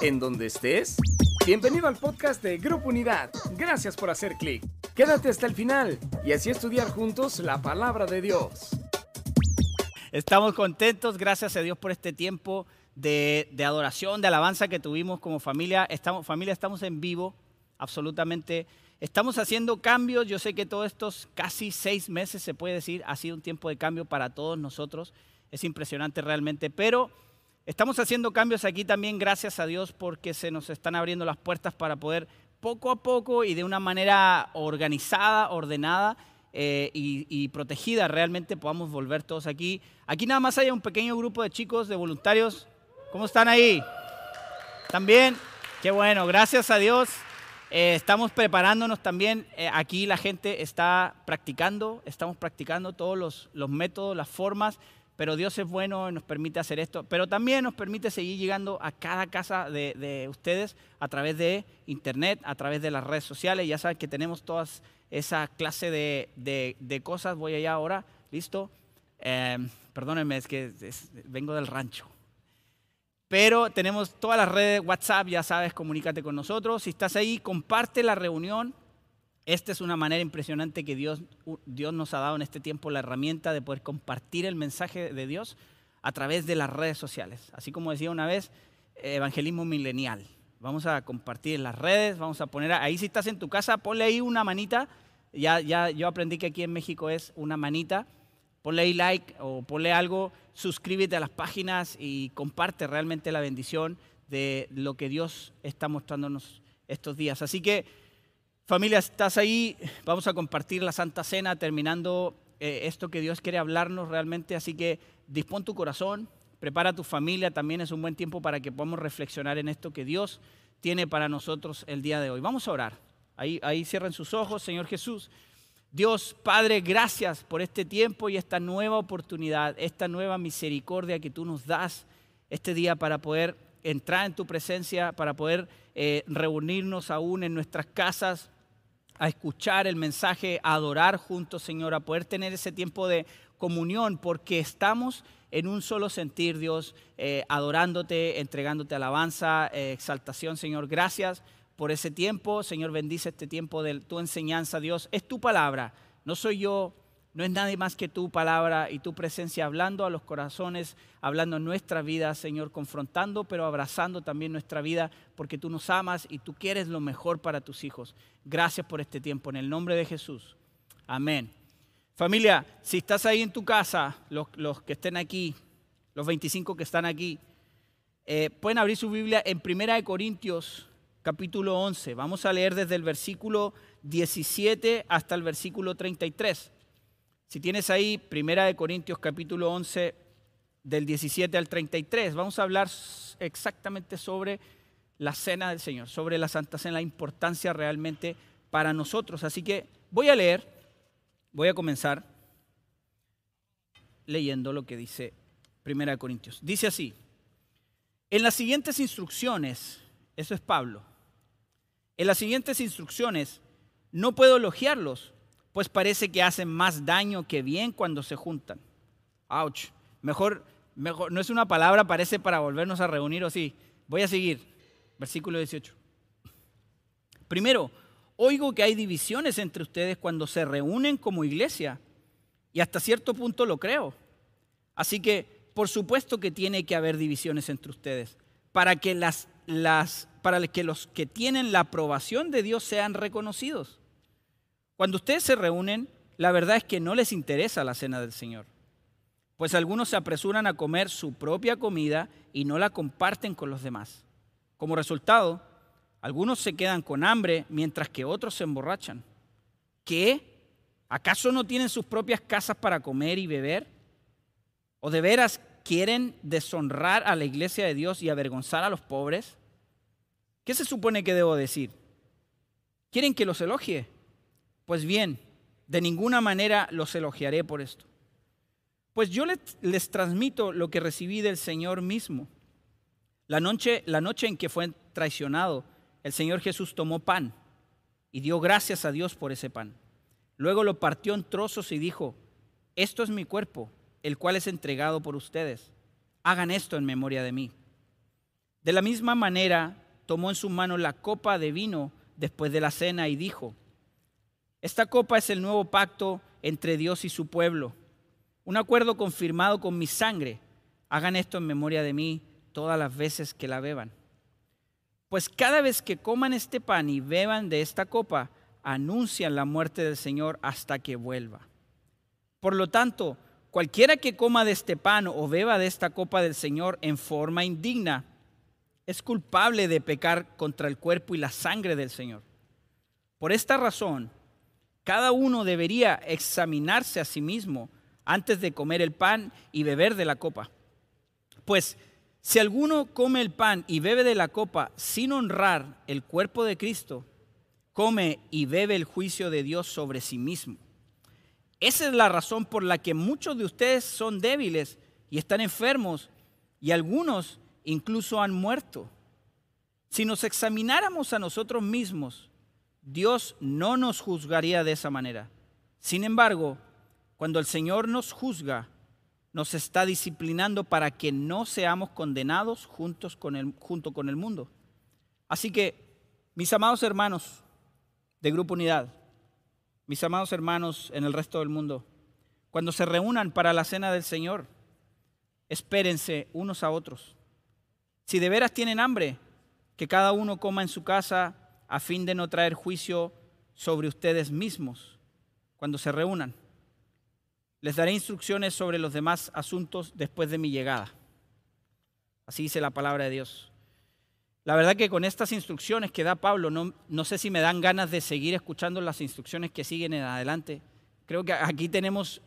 en donde estés. Bienvenido al podcast de Grupo Unidad. Gracias por hacer clic. Quédate hasta el final y así estudiar juntos la palabra de Dios. Estamos contentos, gracias a Dios por este tiempo de, adoración, de alabanza que tuvimos como familia. Estamos, familia, estamos en vivo, absolutamente. Estamos haciendo cambios. Yo sé que todos estos casi seis meses, se puede decir, ha sido un tiempo de cambio para todos nosotros. Es impresionante realmente, pero estamos haciendo cambios aquí también, gracias a Dios, porque se nos están abriendo las puertas para poder poco a poco y de una manera organizada, ordenada, eh, y, protegida realmente podamos volver todos aquí. Aquí nada más hay un pequeño grupo de chicos, de voluntarios. ¿Cómo están ahí? ¿También? Qué bueno, gracias a Dios. Eh, estamos preparándonos también. Eh, aquí la gente está practicando, estamos practicando todos los, los métodos, las formas pero Dios es bueno y nos permite hacer esto, pero también nos permite seguir llegando a cada casa de, ustedes a través de internet, a través de las redes sociales. Ya saben que tenemos todas esa clase de, cosas. Voy allá ahora, ¿listo? Eh, perdónenme, es que vengo del rancho. Pero tenemos todas las redes, WhatsApp, ya sabes, comunícate con nosotros. Si estás ahí, comparte la reunión. Esta es una manera impresionante que Dios, Dios nos ha dado en este tiempo la herramienta de poder compartir el mensaje de Dios a través de las redes sociales. Así como decía una vez, evangelismo milenial. Vamos a compartir en las redes, vamos a poner, ahí si estás en tu casa, ponle ahí una manita. Ya, ya yo aprendí que aquí en México es una manita. Ponle ahí like o ponle algo, suscríbete a las páginas y comparte realmente la bendición de lo que Dios está mostrándonos estos días. Así que Familia, estás ahí, vamos a compartir la Santa Cena terminando eh, esto que Dios quiere hablarnos realmente, así que dispón tu corazón, prepara a tu familia, también es un buen tiempo para que podamos reflexionar en esto que Dios tiene para nosotros el día de hoy. Vamos a orar. Ahí, ahí cierren sus ojos, Señor Jesús. Dios Padre, gracias por este tiempo y esta nueva oportunidad, esta nueva misericordia que tú nos das este día para poder entrar en tu presencia, para poder eh, reunirnos aún en nuestras casas, a escuchar el mensaje, a adorar juntos, Señor, a poder tener ese tiempo de comunión, porque estamos en un solo sentir, Dios, eh, adorándote, entregándote alabanza, eh, exaltación, Señor. Gracias por ese tiempo, Señor, bendice este tiempo de tu enseñanza, Dios. Es tu palabra, no soy yo, no es nadie más que tu palabra y tu presencia hablando a los corazones, hablando nuestra vida, Señor, confrontando, pero abrazando también nuestra vida, porque tú nos amas y tú quieres lo mejor para tus hijos. Gracias por este tiempo, en el nombre de Jesús. Amén. Familia, si estás ahí en tu casa, los, que estén aquí, los 25 que están aquí, eh, pueden abrir su Biblia en Primera de Corintios, capítulo 11. Vamos a leer desde el versículo 17 hasta el versículo 33. Si tienes ahí Primera de Corintios capítulo 11 del 17 al 33, vamos a hablar exactamente sobre la cena del Señor, sobre la Santa Cena, la importancia realmente para nosotros. Así que voy a leer, voy a comenzar leyendo lo que dice Primera de Corintios. Dice así: En las siguientes instrucciones, eso es Pablo. En las siguientes instrucciones no puedo elogiarlos pues parece que hacen más daño que bien cuando se juntan. Ouch. Mejor, mejor, no es una palabra, parece para volvernos a reunir o sí. Voy a seguir. Versículo 18. Primero, oigo que hay divisiones entre ustedes cuando se reúnen como iglesia. Y hasta cierto punto lo creo. Así que, por supuesto que tiene que haber divisiones entre ustedes. Para que, las, las, para que los que tienen la aprobación de Dios sean reconocidos. Cuando ustedes se reúnen, la verdad es que no les interesa la cena del Señor, pues algunos se apresuran a comer su propia comida y no la comparten con los demás. Como resultado, algunos se quedan con hambre mientras que otros se emborrachan. ¿Qué? ¿Acaso no tienen sus propias casas para comer y beber? ¿O de veras quieren deshonrar a la iglesia de Dios y avergonzar a los pobres? ¿Qué se supone que debo decir? ¿Quieren que los elogie? Pues bien, de ninguna manera los elogiaré por esto. Pues yo les, transmito lo que recibí del Señor mismo. La noche, la noche en que fue traicionado, el Señor Jesús tomó pan y dio gracias a Dios por ese pan. Luego lo partió en trozos y dijo, esto es mi cuerpo, el cual es entregado por ustedes. Hagan esto en memoria de mí. De la misma manera, tomó en sus manos la copa de vino después de la cena y dijo, esta copa es el nuevo pacto entre Dios y su pueblo, un acuerdo confirmado con mi sangre. Hagan esto en memoria de mí todas las veces que la beban. Pues cada vez que coman este pan y beban de esta copa, anuncian la muerte del Señor hasta que vuelva. Por lo tanto, cualquiera que coma de este pan o beba de esta copa del Señor en forma indigna, es culpable de pecar contra el cuerpo y la sangre del Señor. Por esta razón, cada uno debería examinarse a sí mismo antes de comer el pan y beber de la copa. Pues si alguno come el pan y bebe de la copa sin honrar el cuerpo de Cristo, come y bebe el juicio de Dios sobre sí mismo. Esa es la razón por la que muchos de ustedes son débiles y están enfermos y algunos incluso han muerto. Si nos examináramos a nosotros mismos, Dios no nos juzgaría de esa manera. Sin embargo, cuando el Señor nos juzga, nos está disciplinando para que no seamos condenados juntos con el, junto con el mundo. Así que, mis amados hermanos de Grupo Unidad, mis amados hermanos en el resto del mundo, cuando se reúnan para la cena del Señor, espérense unos a otros. Si de veras tienen hambre, que cada uno coma en su casa a fin de no traer juicio sobre ustedes mismos cuando se reúnan. Les daré instrucciones sobre los demás asuntos después de mi llegada. Así dice la palabra de Dios. La verdad que con estas instrucciones que da Pablo, no, no sé si me dan ganas de seguir escuchando las instrucciones que siguen en adelante. Creo que aquí tenemos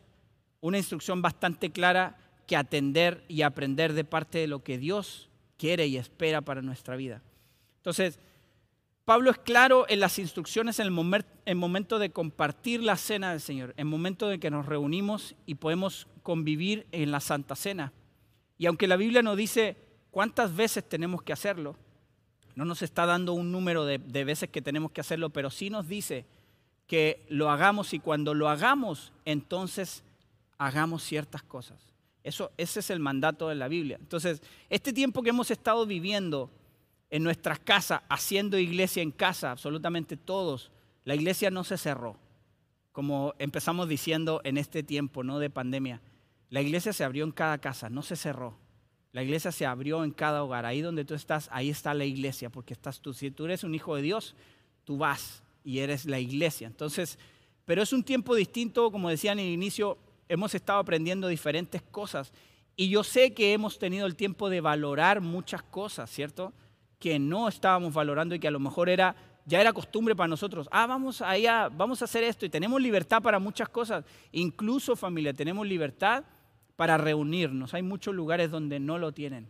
una instrucción bastante clara que atender y aprender de parte de lo que Dios quiere y espera para nuestra vida. Entonces, Pablo es claro en las instrucciones en el, momento de compartir la cena del Señor, en el momento de que nos reunimos y podemos convivir en la Santa Cena. Y aunque la Biblia no dice cuántas veces tenemos que hacerlo, no nos está dando un número de, de veces que tenemos que hacerlo, pero sí nos dice que lo hagamos y cuando lo hagamos, entonces hagamos ciertas cosas. Eso, ese es el mandato de la Biblia. Entonces, este tiempo que hemos estado viviendo en nuestras casas, haciendo iglesia en casa, absolutamente todos, la iglesia no se cerró, como empezamos diciendo en este tiempo ¿no? de pandemia. La iglesia se abrió en cada casa, no se cerró. La iglesia se abrió en cada hogar. Ahí donde tú estás, ahí está la iglesia, porque estás tú. Si tú eres un hijo de Dios, tú vas y eres la iglesia. Entonces, pero es un tiempo distinto, como decía en el inicio, hemos estado aprendiendo diferentes cosas. Y yo sé que hemos tenido el tiempo de valorar muchas cosas, ¿cierto? Que no estábamos valorando y que a lo mejor era ya era costumbre para nosotros. Ah, vamos allá, vamos a hacer esto y tenemos libertad para muchas cosas. Incluso familia, tenemos libertad para reunirnos. Hay muchos lugares donde no lo tienen.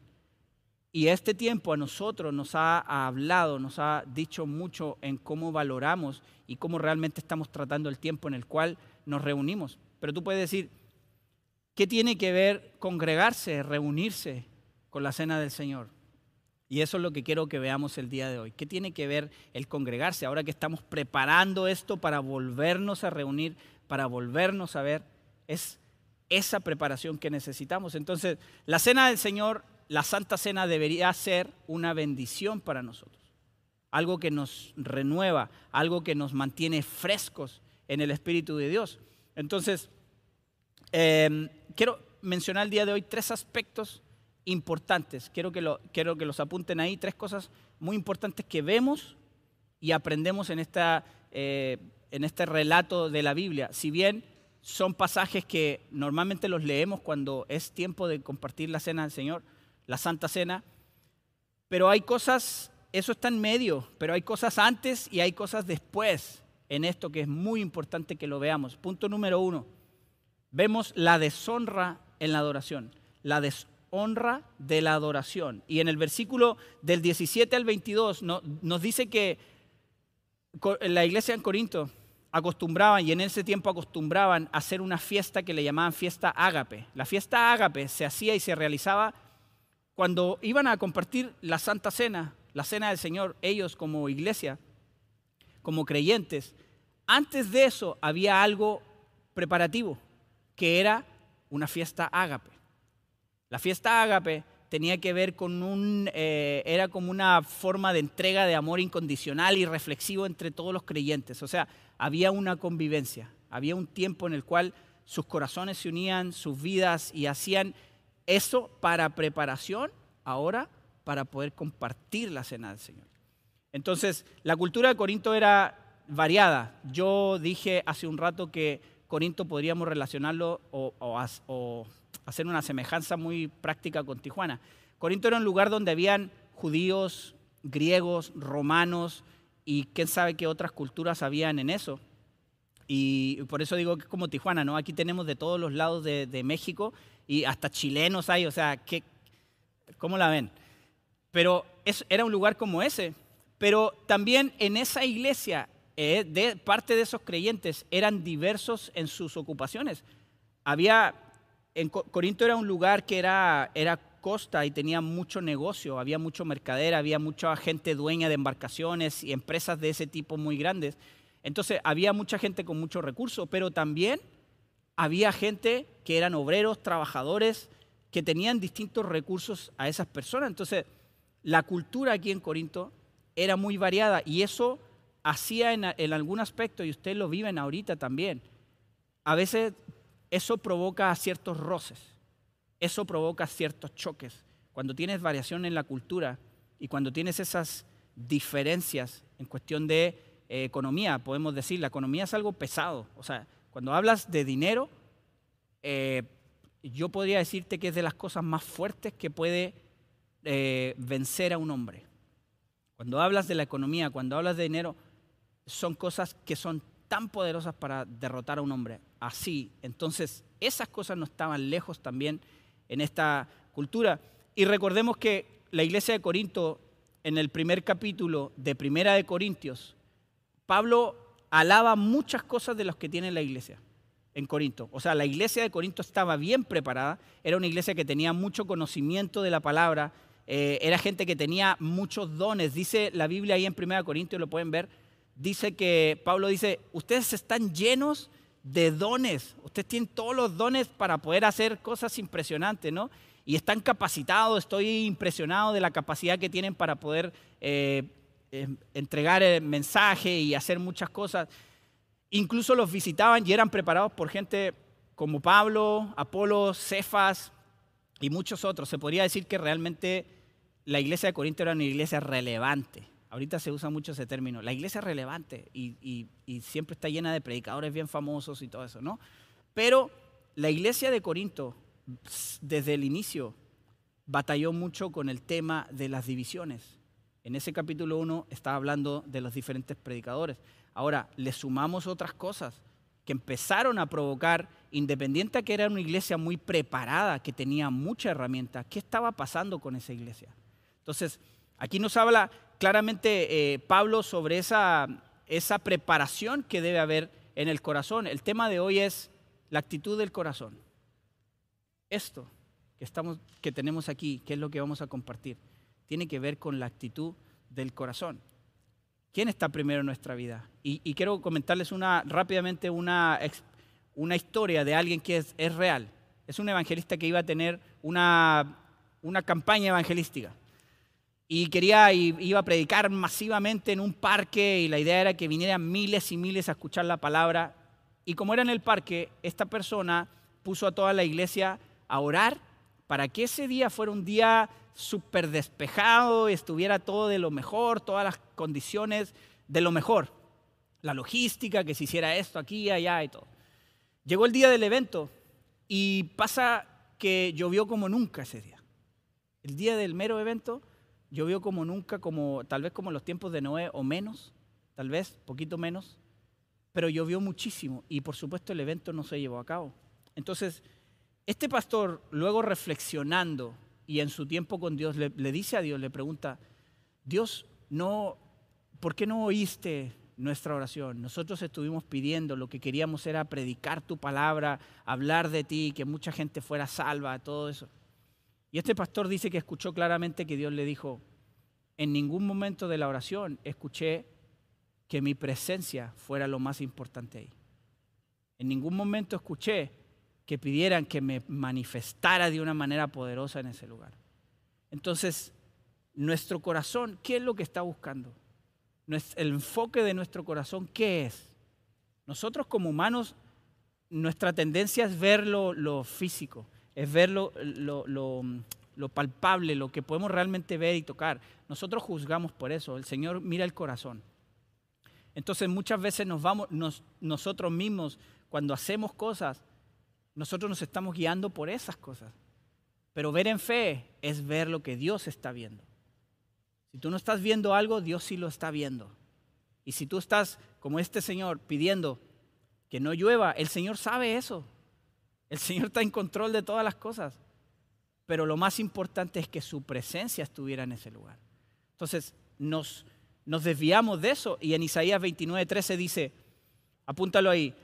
Y este tiempo a nosotros nos ha hablado, nos ha dicho mucho en cómo valoramos y cómo realmente estamos tratando el tiempo en el cual nos reunimos. Pero tú puedes decir, ¿qué tiene que ver congregarse, reunirse con la cena del Señor? Y eso es lo que quiero que veamos el día de hoy. ¿Qué tiene que ver el congregarse ahora que estamos preparando esto para volvernos a reunir, para volvernos a ver? Es esa preparación que necesitamos. Entonces, la cena del Señor, la Santa Cena debería ser una bendición para nosotros. Algo que nos renueva, algo que nos mantiene frescos en el Espíritu de Dios. Entonces, em, quiero mencionar el día de hoy tres aspectos importantes. Quiero que, quiero que los apunten ahí. Tres cosas muy importantes que vemos y aprendemos en, esta, eh, en este relato de la Biblia. Si bien son pasajes que normalmente los leemos cuando es tiempo de compartir la cena del Señor, la Santa Cena, pero hay cosas, eso está en medio, pero hay cosas antes y hay cosas después en esto que es muy importante que lo veamos. Punto número uno, vemos la deshonra en la adoración. La deshonra honra de la adoración. Y en el versículo del 17 al 22 nos dice que la iglesia en Corinto acostumbraban, y en ese tiempo acostumbraban a hacer una fiesta que le llamaban fiesta ágape. La fiesta ágape se hacía y se realizaba cuando iban a compartir la Santa Cena, la Cena del Señor, ellos como iglesia, como creyentes. Antes de eso había algo preparativo, que era una fiesta ágape. La fiesta ágape tenía que ver con un, eh, era como una forma de entrega de amor incondicional y reflexivo entre todos los creyentes. O sea, había una convivencia, había un tiempo en el cual sus corazones se unían, sus vidas y hacían eso para preparación, ahora para poder compartir la cena del Señor. Entonces, la cultura de Corinto era variada. Yo dije hace un rato que Corinto podríamos relacionarlo o, o hacer una semejanza muy práctica con Tijuana. Corinto era un lugar donde habían judíos, griegos, romanos y quién sabe qué otras culturas habían en eso. Y por eso digo que es como Tijuana, ¿no? Aquí tenemos de todos los lados de, México y hasta chilenos hay, o sea, ¿qué, ¿cómo la ven? Pero era un lugar como ese. Pero también en esa iglesia, eh, de parte de esos creyentes, eran diversos en sus ocupaciones. Había en Corinto era un lugar que era, era costa y tenía mucho negocio, había mucho mercader, había mucha gente dueña de embarcaciones y empresas de ese tipo muy grandes. Entonces había mucha gente con mucho recurso, pero también había gente que eran obreros, trabajadores, que tenían distintos recursos a esas personas. Entonces la cultura aquí en Corinto era muy variada y eso hacía en, en algún aspecto, y ustedes lo viven ahorita también, a veces eso provoca ciertos roces, eso provoca ciertos choques. Cuando tienes variación en la cultura y cuando tienes esas diferencias en cuestión de eh, economía, podemos decir, la economía es algo pesado. O sea, cuando hablas de dinero, eh, yo podría decirte que es de las cosas más fuertes que puede eh, vencer a un hombre. Cuando hablas de la economía, cuando hablas de dinero, son cosas que son tan poderosas para derrotar a un hombre así. Entonces, esas cosas no estaban lejos también en esta cultura. Y recordemos que la iglesia de Corinto, en el primer capítulo de Primera de Corintios, Pablo alaba muchas cosas de las que tiene la iglesia en Corinto. O sea, la iglesia de Corinto estaba bien preparada, era una iglesia que tenía mucho conocimiento de la palabra, eh, era gente que tenía muchos dones. Dice la Biblia ahí en Primera de Corintios, lo pueden ver, dice que Pablo dice, ustedes están llenos de dones. Ustedes tienen todos los dones para poder hacer cosas impresionantes, ¿no? Y están capacitados, estoy impresionado de la capacidad que tienen para poder eh, em, entregar el mensaje y hacer muchas cosas. Incluso los visitaban y eran preparados por gente como Pablo, Apolo, Cefas y muchos otros. Se podría decir que realmente la iglesia de Corinto era una iglesia relevante. Ahorita se usa mucho ese término. La iglesia es relevante y, siempre está llena de predicadores bien famosos y todo eso, ¿no? Pero la iglesia de Corinto, desde el inicio, batalló mucho con el tema de las divisiones. En ese capítulo 1 estaba hablando de los diferentes predicadores. Ahora, le sumamos otras cosas que empezaron a provocar, independiente a que era una iglesia muy preparada, que tenía mucha herramienta, ¿qué estaba pasando con esa iglesia? Entonces, aquí nos habla claramente eh, Pablo sobre esa, esa preparación que debe haber en el corazón. El tema de hoy es la actitud del corazón. Esto que, estamos, que tenemos aquí, que es lo que vamos a compartir, tiene que ver con la actitud del corazón. ¿Quién está primero en nuestra vida? Y, quiero comentarles una, rápidamente una, una historia de alguien que es, es, real. Es un evangelista que iba a tener una, una campaña evangelística y quería iba a predicar masivamente en un parque y la idea era que vinieran miles y miles a escuchar la palabra. Y como era en el parque, esta persona puso a toda la iglesia a orar para que ese día fuera un día súper despejado, estuviera todo de lo mejor, todas las condiciones de lo mejor. La logística, que se hiciera esto aquí, allá y todo. Llegó el día del evento y pasa que llovió como nunca ese día. El día del mero evento Llovió como nunca, como tal vez como en los tiempos de Noé o menos, tal vez, poquito menos, pero llovió muchísimo y por supuesto el evento no se llevó a cabo. Entonces, este pastor, luego reflexionando y en su tiempo con Dios, le, le dice a Dios, le pregunta, Dios, no, ¿por qué no oíste nuestra oración? Nosotros estuvimos pidiendo, lo que queríamos era predicar tu palabra, hablar de ti, que mucha gente fuera salva, todo eso. Y este pastor dice que escuchó claramente que Dios le dijo, en ningún momento de la oración escuché que mi presencia fuera lo más importante ahí. En ningún momento escuché que pidieran que me manifestara de una manera poderosa en ese lugar. Entonces, nuestro corazón, ¿qué es lo que está buscando? El enfoque de nuestro corazón, ¿qué es? Nosotros como humanos, nuestra tendencia es ver lo, físico, es ver lo, lo palpable, lo que podemos realmente ver y tocar. Nosotros juzgamos por eso. El Señor mira el corazón. Entonces muchas veces nos vamos, nosotros mismos, cuando hacemos cosas, nosotros nos estamos guiando por esas cosas. Pero ver en fe es ver lo que Dios está viendo. Si tú no estás viendo algo, Dios sí lo está viendo. Y si tú estás como este Señor pidiendo que no llueva, el Señor sabe eso. El Señor está en control de todas las cosas pero lo más importante es que su presencia estuviera en ese lugar. Entonces, nos, nos desviamos de eso y en Isaías 29, 13 dice, apúntalo ahí,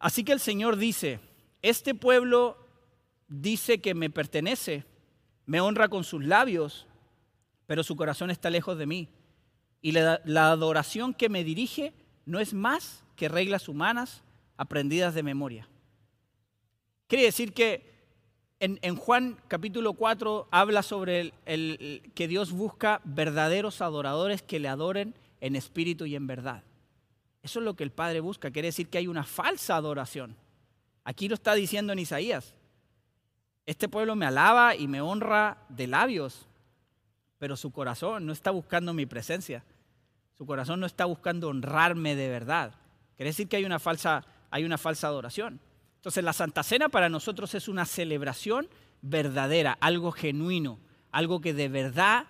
así que el Señor dice, este pueblo dice que me pertenece, me honra con sus labios, pero su corazón está lejos de mí. Y la, la adoración que me dirige no es más que reglas humanas aprendidas de memoria. Quiere decir que en, Juan capítulo 4 habla sobre el, que Dios busca verdaderos adoradores que le adoren en espíritu y en verdad. Eso es lo que el Padre busca. Quiere decir que hay una falsa adoración. Aquí lo está diciendo en Isaías. Este pueblo me alaba y me honra de labios, pero su corazón no está buscando mi presencia. Su corazón no está buscando honrarme de verdad. Quiere decir que hay una falsa, hay una falsa adoración. Entonces la Santa Cena para nosotros es una celebración verdadera, algo genuino, algo que de verdad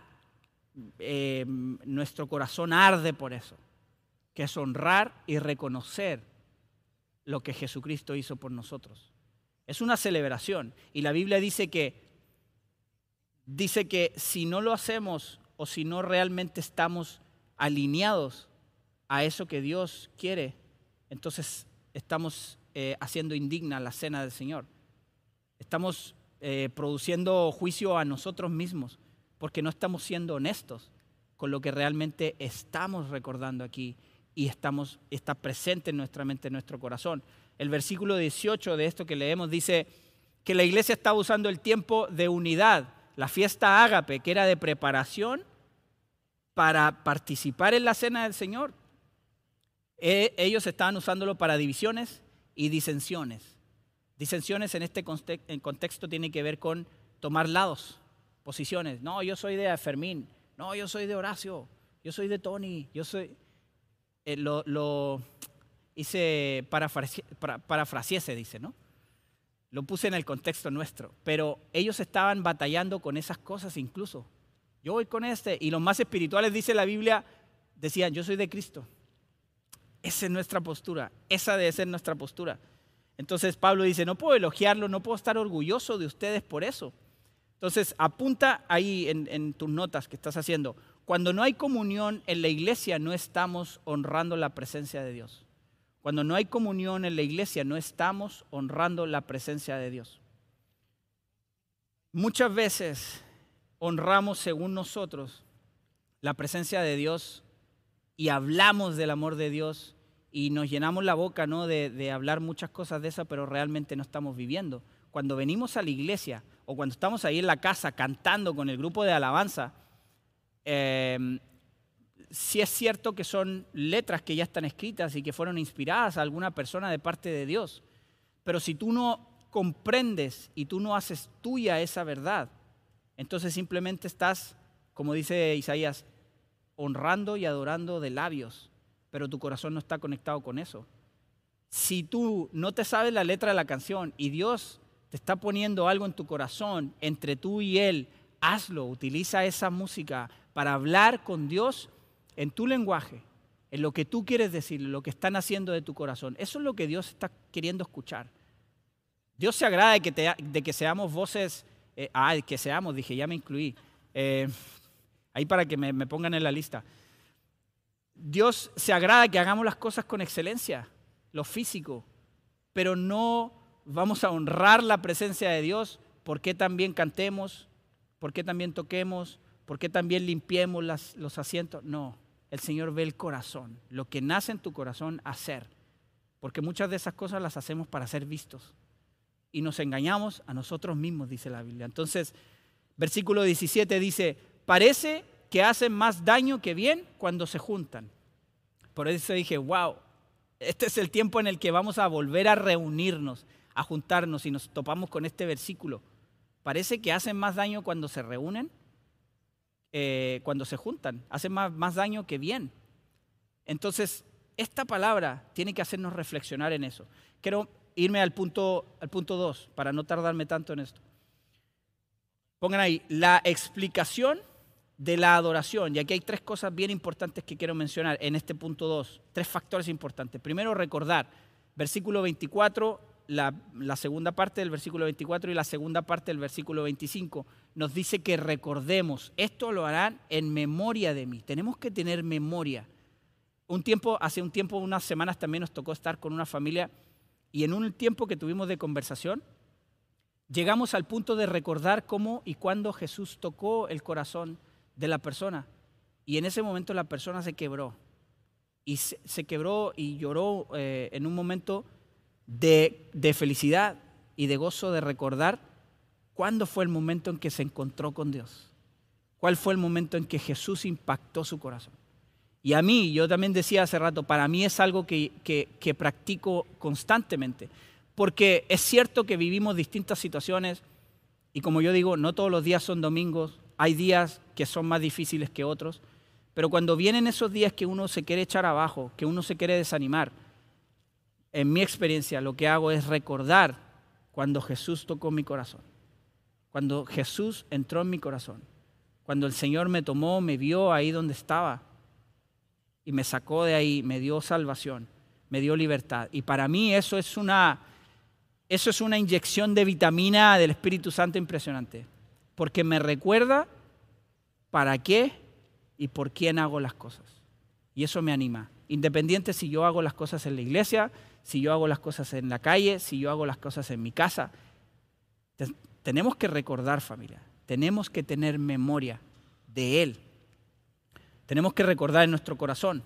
eh, nuestro corazón arde por eso, que es honrar y reconocer lo que Jesucristo hizo por nosotros. Es una celebración y la Biblia dice que dice que si no lo hacemos o si no realmente estamos alineados a eso que Dios quiere, entonces estamos eh, haciendo indigna la cena del Señor. Estamos eh, produciendo juicio a nosotros mismos porque no estamos siendo honestos con lo que realmente estamos recordando aquí y estamos, está presente en nuestra mente, en nuestro corazón. El versículo 18 de esto que leemos dice que la iglesia estaba usando el tiempo de unidad, la fiesta ágape, que era de preparación para participar en la cena del Señor. E, ellos estaban usándolo para divisiones, y disensiones. Disensiones en este contexto tiene que ver con tomar lados, posiciones. No, yo soy de Fermín. No, yo soy de Horacio. Yo soy de Tony. Yo soy... Eh, lo, hice parafrasiese, dice, ¿no? Lo puse en el contexto nuestro. Pero ellos estaban batallando con esas cosas incluso. Yo voy con este. Y los más espirituales, dice la Biblia, decían, yo soy de Cristo. Esa es nuestra postura, esa debe ser nuestra postura. Entonces Pablo dice, no puedo elogiarlo, no puedo estar orgulloso de ustedes por eso. Entonces apunta ahí en, tus notas que estás haciendo, cuando no hay comunión en la iglesia no estamos honrando la presencia de Dios. Cuando no hay comunión en la iglesia no estamos honrando la presencia de Dios. Muchas veces honramos según nosotros la presencia de Dios y hablamos del amor de Dios y nos llenamos la boca ¿no? de, hablar muchas cosas de esas, pero realmente no estamos viviendo. Cuando venimos a la iglesia o cuando estamos ahí en la casa cantando con el grupo de alabanza, eh, sí es cierto que son letras que ya están escritas y que fueron inspiradas a alguna persona de parte de Dios, pero si tú no comprendes y tú no haces tuya esa verdad, entonces simplemente estás, como dice Isaías, honrando y adorando de labios, pero tu corazón no está conectado con eso. Si tú no te sabes la letra de la canción y Dios te está poniendo algo en tu corazón entre tú y Él, hazlo, utiliza esa música para hablar con Dios en tu lenguaje, en lo que tú quieres decir, lo que están haciendo de tu corazón. Eso es lo que Dios está queriendo escuchar. Dios se agrada de que, seamos voces, eh, que seamos, dije, ya me incluí. Eh, ahí para que me pongan en la lista. Dios se agrada que hagamos las cosas con excelencia, lo físico, pero no vamos a honrar la presencia de Dios porque también cantemos, porque también toquemos, porque también limpiemos los asientos. No, el Señor ve el corazón, lo que nace en tu corazón hacer, porque muchas de esas cosas las hacemos para ser vistos y nos engañamos a nosotros mismos, dice la Biblia. Entonces, Versículo 17 dice, parece que hacen más daño que bien cuando se juntan. Por eso dije, wow, este es el tiempo en el que vamos a volver a reunirnos, a juntarnos y nos topamos con este versículo. Parece que hacen más daño cuando se reúnen, eh, cuando se juntan. Hacen más, más daño que bien. Entonces, esta palabra tiene que hacernos reflexionar en eso. Quiero irme al punto al punto 2 para no tardarme tanto en esto. Pongan ahí la explicación de la adoración. Y aquí hay tres cosas bien importantes que quiero mencionar en este punto 2. Tres factores importantes. Primero, recordar. Versículo 24, la, la, segunda parte del versículo 24 y la segunda parte del versículo 25 nos dice que recordemos. Esto lo harán en memoria de mí. Tenemos que tener memoria. Un tiempo, hace un tiempo, unas semanas también nos tocó estar con una familia y en un tiempo que tuvimos de conversación, llegamos al punto de recordar cómo y cuándo Jesús tocó el corazón de la persona. Y en ese momento la persona se quebró. Y se, quebró y lloró eh, en un momento de, de felicidad y de gozo de recordar cuándo fue el momento en que se encontró con Dios. ¿Cuál fue el momento en que Jesús impactó su corazón? Y a mí, yo también decía hace rato, para mí es algo que, que, practico constantemente, porque es cierto que vivimos distintas situaciones y como yo digo, no todos los días son domingos, hay días que son más difíciles que otros, pero cuando vienen esos días que uno se quiere echar abajo, que uno se quiere desanimar, en mi experiencia lo que hago es recordar cuando Jesús tocó mi corazón, cuando Jesús entró en mi corazón, cuando el Señor me tomó, me vio ahí donde estaba y me sacó de ahí, me dio salvación, me dio libertad. Y para mí eso es una, eso es una inyección de vitamina del Espíritu Santo impresionante, porque me recuerda para qué y por quién hago las cosas. Y eso me anima, independiente si yo hago las cosas en la iglesia, si yo hago las cosas en la calle, si yo hago las cosas en mi casa. Tenemos que recordar familia, tenemos que tener memoria de Él tenemos que recordar en nuestro corazón.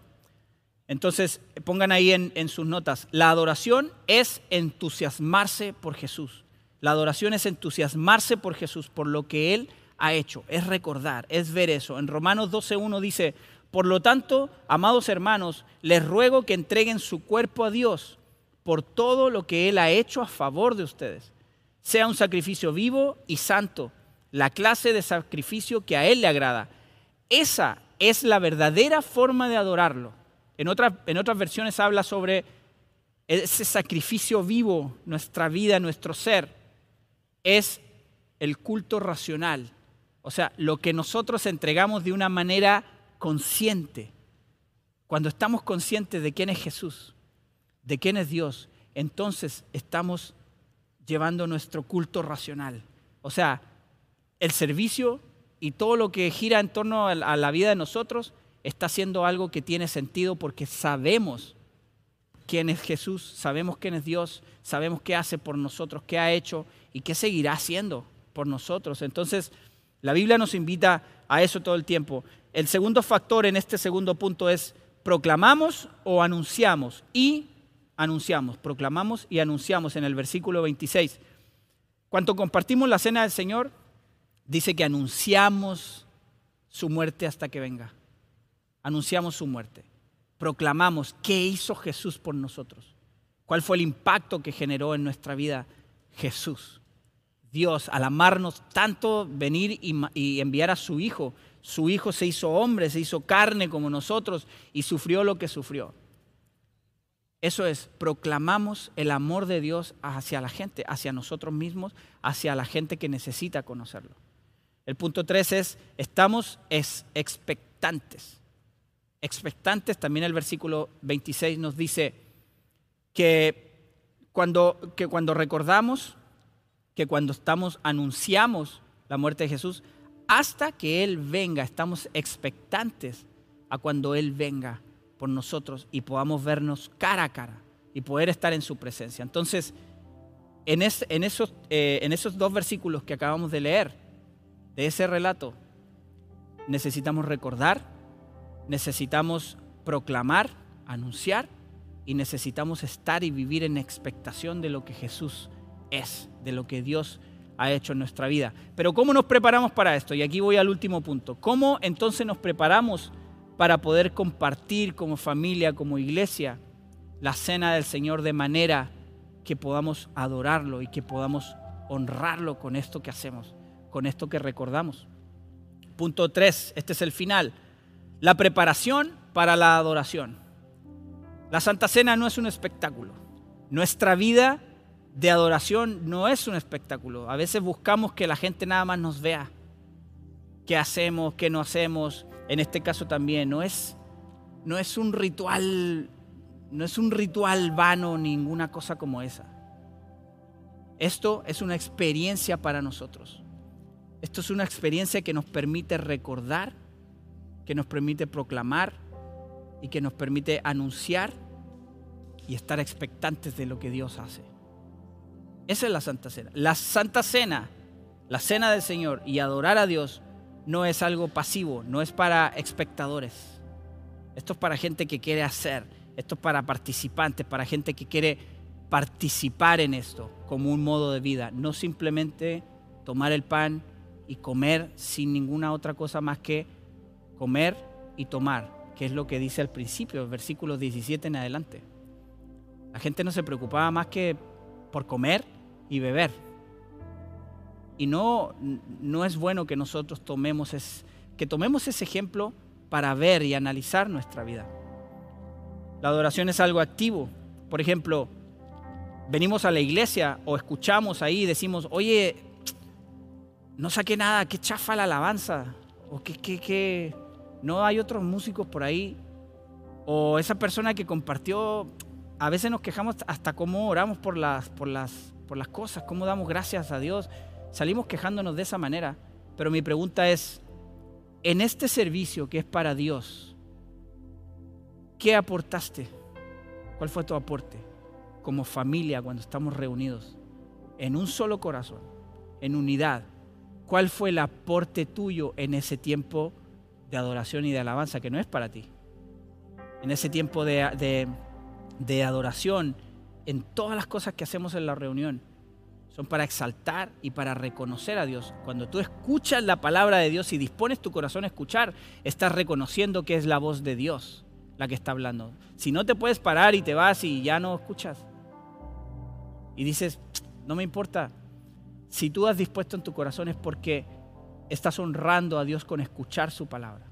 Entonces, pongan ahí en, sus notas, la adoración es entusiasmarse por Jesús. La adoración es entusiasmarse por Jesús, por lo que Él ha hecho, es recordar, es ver eso. En Romanos 12.1 dice, por lo tanto, amados hermanos, les ruego que entreguen su cuerpo a Dios por todo lo que Él ha hecho a favor de ustedes. Sea un sacrificio vivo y santo, la clase de sacrificio que a Él le agrada. Esa es la verdadera forma de adorarlo. En, en otras versiones habla sobre ese sacrificio vivo, nuestra vida, nuestro ser. Es el culto racional. O sea, lo que nosotros entregamos de una manera consciente. Cuando estamos conscientes de quién es Jesús, de quién es Dios, entonces estamos llevando nuestro culto racional. O sea, el servicio y todo lo que gira en torno a la vida de nosotros está haciendo algo que tiene sentido porque sabemos quién es Jesús, sabemos quién es Dios, sabemos qué hace por nosotros, qué ha hecho y qué seguirá haciendo por nosotros. Entonces, la Biblia nos invita a eso todo el tiempo. El segundo factor en este segundo punto es proclamamos o anunciamos y anunciamos, proclamamos y anunciamos en el versículo 26. Cuando compartimos la cena del Señor, dice que anunciamos su muerte hasta que venga. Anunciamos su muerte. Proclamamos qué hizo Jesús por nosotros. ¿Cuál fue el impacto que generó en nuestra vida Jesús? Dios, al amarnos tanto, venir y, enviar a su Hijo. Su Hijo se hizo hombre, se hizo carne como nosotros y sufrió lo que sufrió. Eso es, proclamamos el amor de Dios hacia la gente, hacia nosotros mismos, hacia la gente que necesita conocerlo. El punto tres es, estamos expectantes. Expectantes, también el versículo 26 nos dice que cuando, que cuando recordamos, que cuando estamos, anunciamos la muerte de Jesús, hasta que Él venga, estamos expectantes a cuando Él venga por nosotros y podamos vernos cara a cara y poder estar en su presencia. Entonces, en, esos, eh, esos dos versículos que acabamos de leer, de ese relato, necesitamos recordar, necesitamos proclamar, anunciar y necesitamos estar y vivir en expectación de lo que Jesús es, de lo que Dios ha hecho en nuestra vida. Pero ¿cómo nos preparamos para esto? Y aquí voy al último punto. ¿Cómo entonces nos preparamos para poder compartir como familia, como iglesia, la cena del Señor de manera que podamos adorarlo y que podamos honrarlo con esto que hacemos, con esto que recordamos? Punto 3, este es el final. La preparación para la adoración. La Santa Cena no es un espectáculo. Nuestra vida de adoración no es un espectáculo. A veces buscamos que la gente nada más nos vea. ¿Qué hacemos? ¿Qué no hacemos? En este caso también no es, no es un ritual, no es un ritual vano ninguna cosa como esa. Esto es una experiencia para nosotros. Esto es una experiencia que nos permite recordar, que nos permite proclamar y que nos permite anunciar y estar expectantes de lo que Dios hace. Esa es la Santa Cena. La Santa Cena, la Cena del Señor y adorar a Dios no es algo pasivo, no es para espectadores. Esto es para gente que quiere hacer, esto es para participantes, para gente que quiere participar en esto como un modo de vida, no simplemente tomar el pan y comer sin ninguna otra cosa más que comer y tomar, que es lo que dice al principio, versículos 17 en adelante. La gente no se preocupaba más que por comer y beber. Y no, no es bueno que nosotros tomemos, que tomemos ese ejemplo para ver y analizar nuestra vida. La adoración es algo activo. Por ejemplo, venimos a la iglesia o escuchamos ahí y decimos, oye, no saqué nada, qué chafa la alabanza, o que, que, no hay otros músicos por ahí, o esa persona que compartió, a veces nos quejamos hasta cómo oramos por las, por las por las cosas, cómo damos gracias a Dios. Salimos quejándonos de esa manera. Pero mi pregunta es, en este servicio que es para Dios, ¿qué aportaste? ¿Cuál fue tu aporte como familia cuando estamos reunidos en un solo corazón, en unidad? ¿Cuál fue el aporte tuyo en ese tiempo de adoración y de alabanza que no es para ti? En ese tiempo de, de, de adoración en todas las cosas que hacemos en la reunión son para exaltar y para reconocer a Dios. Cuando tú escuchas la palabra de Dios y dispones tu corazón a escuchar, estás reconociendo que es la voz de Dios la que está hablando. Si no te puedes parar y te vas y ya no escuchas y dices, no me importa, si tú has dispuesto en tu corazón es porque estás honrando a Dios con escuchar su palabra.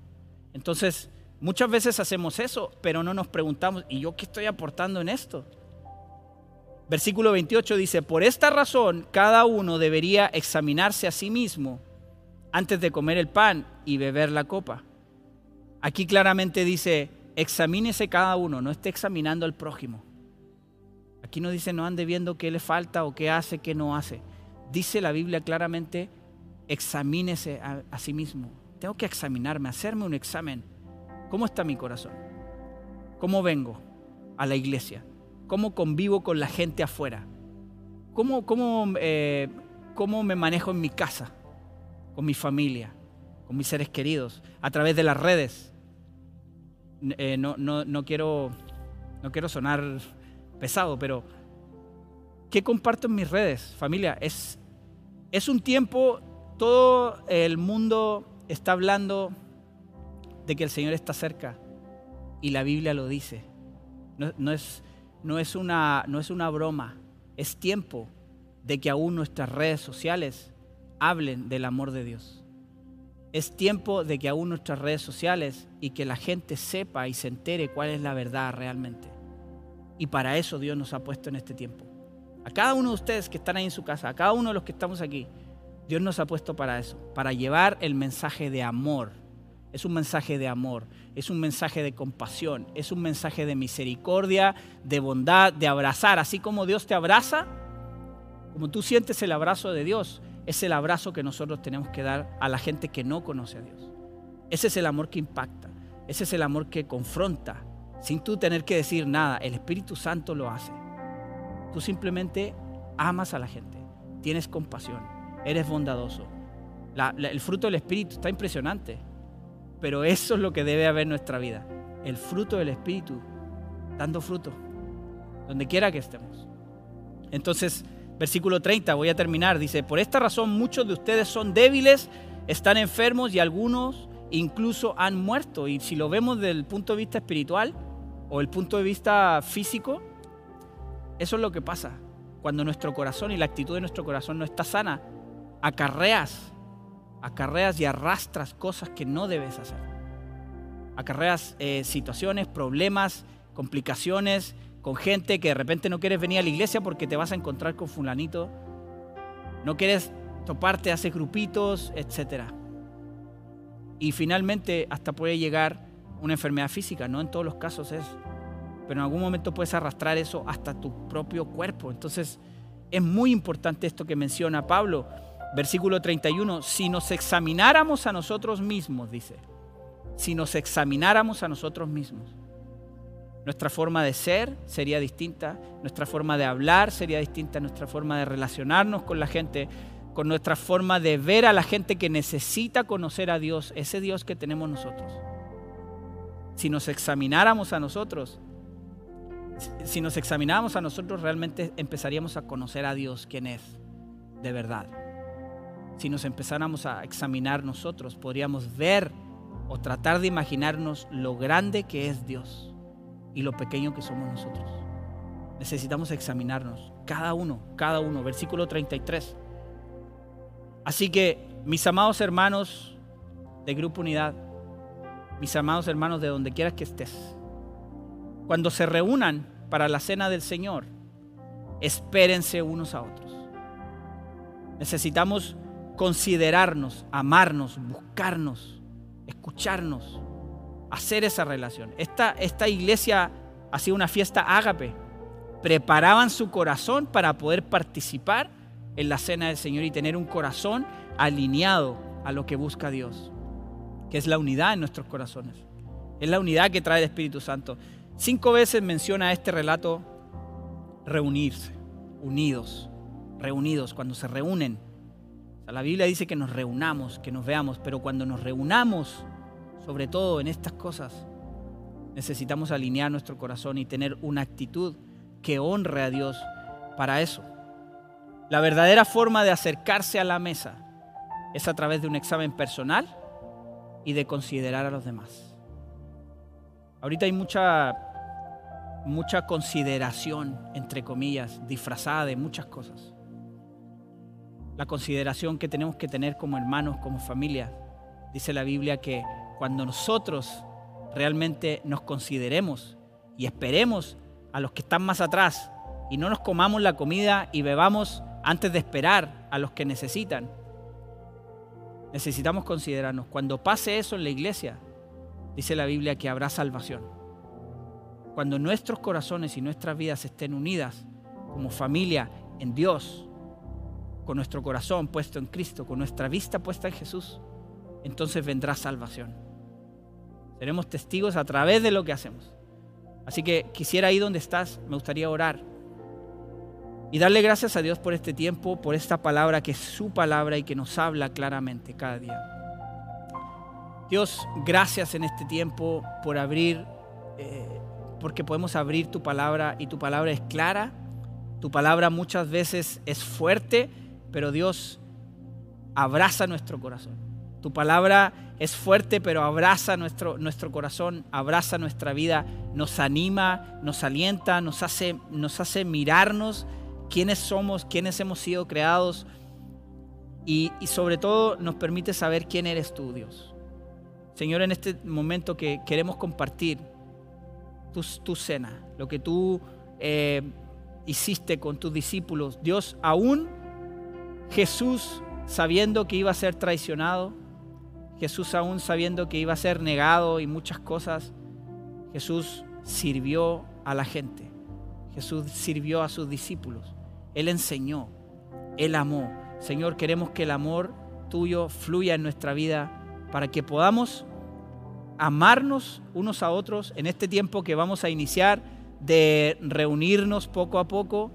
Entonces, muchas veces hacemos eso, pero no nos preguntamos, ¿y yo qué estoy aportando en esto? Versículo 28 dice, por esta razón cada uno debería examinarse a sí mismo antes de comer el pan y beber la copa. Aquí claramente dice, examínese cada uno, no esté examinando al prójimo. Aquí no dice, no ande viendo qué le falta o qué hace, qué no hace. Dice la Biblia claramente, examínese a, a sí mismo. Tengo que examinarme, hacerme un examen. ¿Cómo está mi corazón? ¿Cómo vengo a la iglesia? Cómo convivo con la gente afuera, cómo, cómo, eh, cómo me manejo en mi casa, con mi familia, con mis seres queridos, a través de las redes. Eh, no, no, no, quiero, no quiero sonar pesado, pero ¿qué comparto en mis redes, familia? Es, es un tiempo, todo el mundo está hablando de que el Señor está cerca y la Biblia lo dice. No, no, es, no es una, no es una broma, es tiempo de que aún nuestras redes sociales hablen del amor de Dios. Es tiempo de que aún nuestras redes sociales y que la gente sepa y se entere cuál es la verdad realmente. Y para eso Dios nos ha puesto en este tiempo. A cada uno de ustedes que están ahí en su casa, a cada uno de los que estamos aquí, Dios nos ha puesto para eso, para llevar el mensaje de amor es un mensaje de amor, es un mensaje de compasión, es un mensaje de misericordia, de bondad, de abrazar. Así como Dios te abraza, como tú sientes el abrazo de Dios, es el abrazo que nosotros tenemos que dar a la gente que no conoce a Dios. Ese es el amor que impacta, ese es el amor que confronta, sin tú tener que decir nada. El Espíritu Santo lo hace. Tú simplemente amas a la gente, tienes compasión, eres bondadoso. el fruto del Espíritu está impresionante. Pero eso es lo que debe haber en nuestra vida. El fruto del Espíritu, dando fruto, donde quiera que estemos. Entonces, Versículo 30, voy a terminar. Dice, por esta razón muchos de ustedes son débiles, están enfermos y algunos incluso han muerto. Y si lo vemos desde el punto de vista espiritual o el punto de vista físico, eso es lo que pasa. Cuando nuestro corazón y la actitud de nuestro corazón no está sana, acarreas, acarreas y arrastras cosas que no debes hacer. Acarreas eh, situaciones, problemas, complicaciones con gente que de repente no quieres venir a la iglesia porque te vas a encontrar con fulanito. No quieres toparte, hacer grupitos, etc. Y finalmente hasta puede llegar una enfermedad física, no en todos los casos es, pero en algún momento puedes arrastrar eso hasta tu propio cuerpo. Entonces es muy importante esto que menciona Pablo, versículo 31, si nos examináramos a nosotros mismos, dice, si nos examináramos a nosotros mismos, nuestra forma de ser sería distinta, nuestra forma de hablar sería distinta, nuestra forma de relacionarnos con la gente, con nuestra forma de ver a la gente que necesita conocer a Dios, ese Dios que tenemos nosotros. Si nos examináramos a nosotros, si nos examináramos a nosotros, realmente empezaríamos a conocer a Dios, quién es, de verdad. Si nos empezáramos a examinar nosotros, podríamos ver o tratar de imaginarnos lo grande que es Dios y lo pequeño que somos nosotros. Necesitamos examinarnos, cada uno, cada uno. Versículo 33. Así que, mis amados hermanos de Grupo Unidad, mis amados hermanos de donde quieras que estés, cuando se reúnan para la cena del Señor, espérense unos a otros. Necesitamos considerarnos, amarnos, buscarnos, escucharnos, hacer esa relación. Esta, esta iglesia hacía una fiesta ágape. Preparaban su corazón para poder participar en la cena del Señor y tener un corazón alineado a lo que busca Dios, que es la unidad en nuestros corazones. Es la unidad que trae el Espíritu Santo. Cinco veces menciona este relato reunirse, unidos, reunidos, cuando se reúnen. La Biblia dice que nos reunamos, que nos veamos, pero cuando nos reunamos sobre todo en estas cosas, necesitamos alinear nuestro corazón y tener una actitud que honre a Dios para eso. La verdadera forma de acercarse a la mesa es a través de un examen personal y de considerar a los demás. Ahorita hay mucha mucha consideración, entre comillas, disfrazada de muchas cosas. La consideración que tenemos que tener como hermanos, como familia. Dice la Biblia que cuando nosotros realmente nos consideremos y esperemos a los que están más atrás y no nos comamos la comida y bebamos antes de esperar a los que necesitan. Necesitamos considerarnos. Cuando pase eso en la iglesia, dice la Biblia que habrá salvación. Cuando nuestros corazones y nuestras vidas estén unidas como familia en Dios, con nuestro corazón puesto en Cristo, con nuestra vista puesta en Jesús, entonces vendrá salvación. Seremos testigos a través de lo que hacemos. Así que quisiera ahí donde estás, me gustaría orar y darle gracias a Dios por este tiempo, por esta palabra que es su palabra y que nos habla claramente cada día. Dios, gracias en este tiempo por abrir, eh, porque podemos abrir tu palabra y tu palabra es clara, tu palabra muchas veces es fuerte, pero Dios abraza nuestro corazón. Tu palabra es fuerte, pero abraza nuestro, nuestro corazón, abraza nuestra vida, nos anima, nos alienta, nos hace, nos hace mirarnos quiénes somos, quiénes hemos sido creados y, sobre todo nos permite saber quién eres tú, Dios. Señor, en este momento que queremos compartir tu, cena, lo que tú eh, hiciste con tus discípulos, Dios, aún Jesús sabiendo que iba a ser traicionado, Jesús aún sabiendo que iba a ser negado y muchas cosas, Jesús sirvió a la gente. Jesús sirvió a sus discípulos. Él enseñó, Él amó. Señor, queremos que el amor tuyo fluya en nuestra vida para que podamos amarnos unos a otros en este tiempo que vamos a iniciar de reunirnos poco a poco.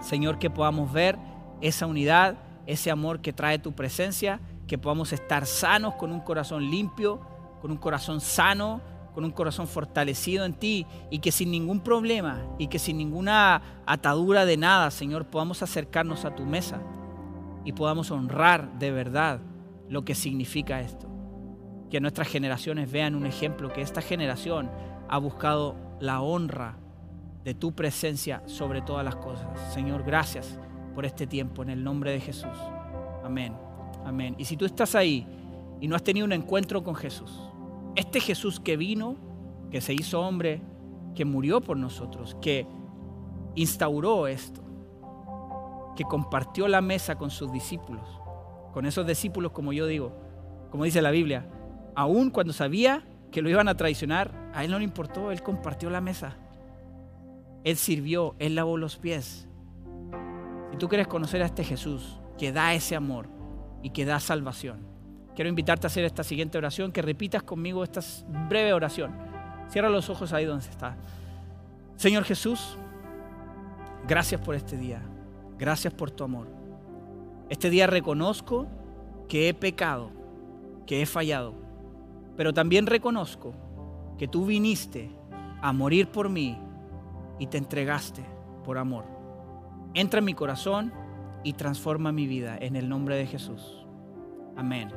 Señor, que podamos ver esa unidad, ese amor que trae tu presencia que podamos estar sanos con un corazón limpio, con un corazón sano, con un corazón fortalecido en ti y que sin ningún problema y que sin ninguna atadura de nada, Señor, podamos acercarnos a tu mesa y podamos honrar de verdad lo que significa esto. Que nuestras generaciones vean un ejemplo, que esta generación ha buscado la honra de tu presencia sobre todas las cosas. Señor, gracias por este tiempo en el nombre de Jesús. Amén. Amén. Y si tú estás ahí y no has tenido un encuentro con Jesús, este Jesús que vino, que se hizo hombre, que murió por nosotros, que instauró esto, que compartió la mesa con sus discípulos, con esos discípulos, como yo digo, como dice la Biblia, aun cuando sabía que lo iban a traicionar, a él no le importó, él compartió la mesa. Él sirvió, él lavó los pies. Tú quieres conocer a este Jesús que da ese amor y que da salvación, quiero invitarte a hacer esta siguiente oración, que repitas conmigo esta breve oración. Cierra los ojos ahí donde está. Señor Jesús, gracias por este día. Gracias por tu amor. Este día reconozco que he pecado, que he fallado, pero también reconozco que tú viniste a morir por mí y te entregaste por amor. Entra en mi corazón y transforma mi vida en el nombre de Jesús. Amén.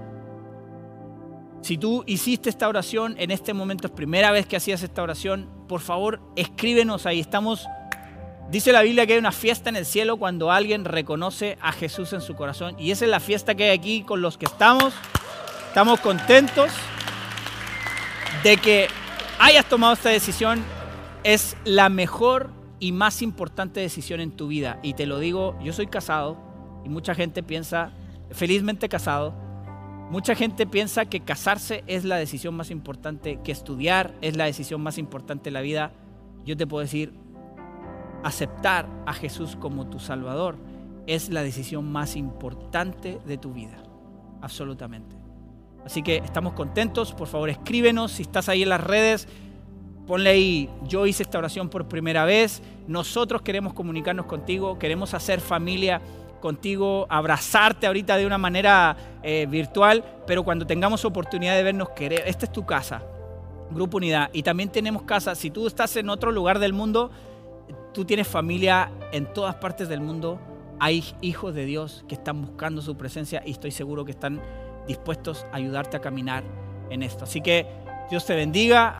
Si tú hiciste esta oración en este momento, es primera vez que hacías esta oración, por favor escríbenos ahí. Estamos Dice la Biblia que hay una fiesta en el cielo cuando alguien reconoce a Jesús en su corazón. Y esa es la fiesta que hay aquí con los que estamos. Estamos contentos de que hayas tomado esta decisión. Es la mejor y más importante decisión en tu vida. Y te lo digo, yo soy casado y mucha gente piensa, felizmente casado, mucha gente piensa que casarse es la decisión más importante, que estudiar es la decisión más importante de la vida. Yo te puedo decir, aceptar a Jesús como tu Salvador es la decisión más importante de tu vida. Absolutamente. Así que estamos contentos. Por favor, escríbenos. Si estás ahí en las redes, ponle ahí, yo hice esta oración por primera vez. Nosotros queremos comunicarnos contigo, queremos hacer familia contigo, abrazarte ahorita de una manera eh, virtual, pero cuando tengamos oportunidad de vernos, querer, esta es tu casa, Grupo Unidad. Y también tenemos casa, si tú estás en otro lugar del mundo, tú tienes familia en todas partes del mundo, hay hijos de Dios que están buscando su presencia y estoy seguro que están dispuestos a ayudarte a caminar en esto. Así que Dios te bendiga.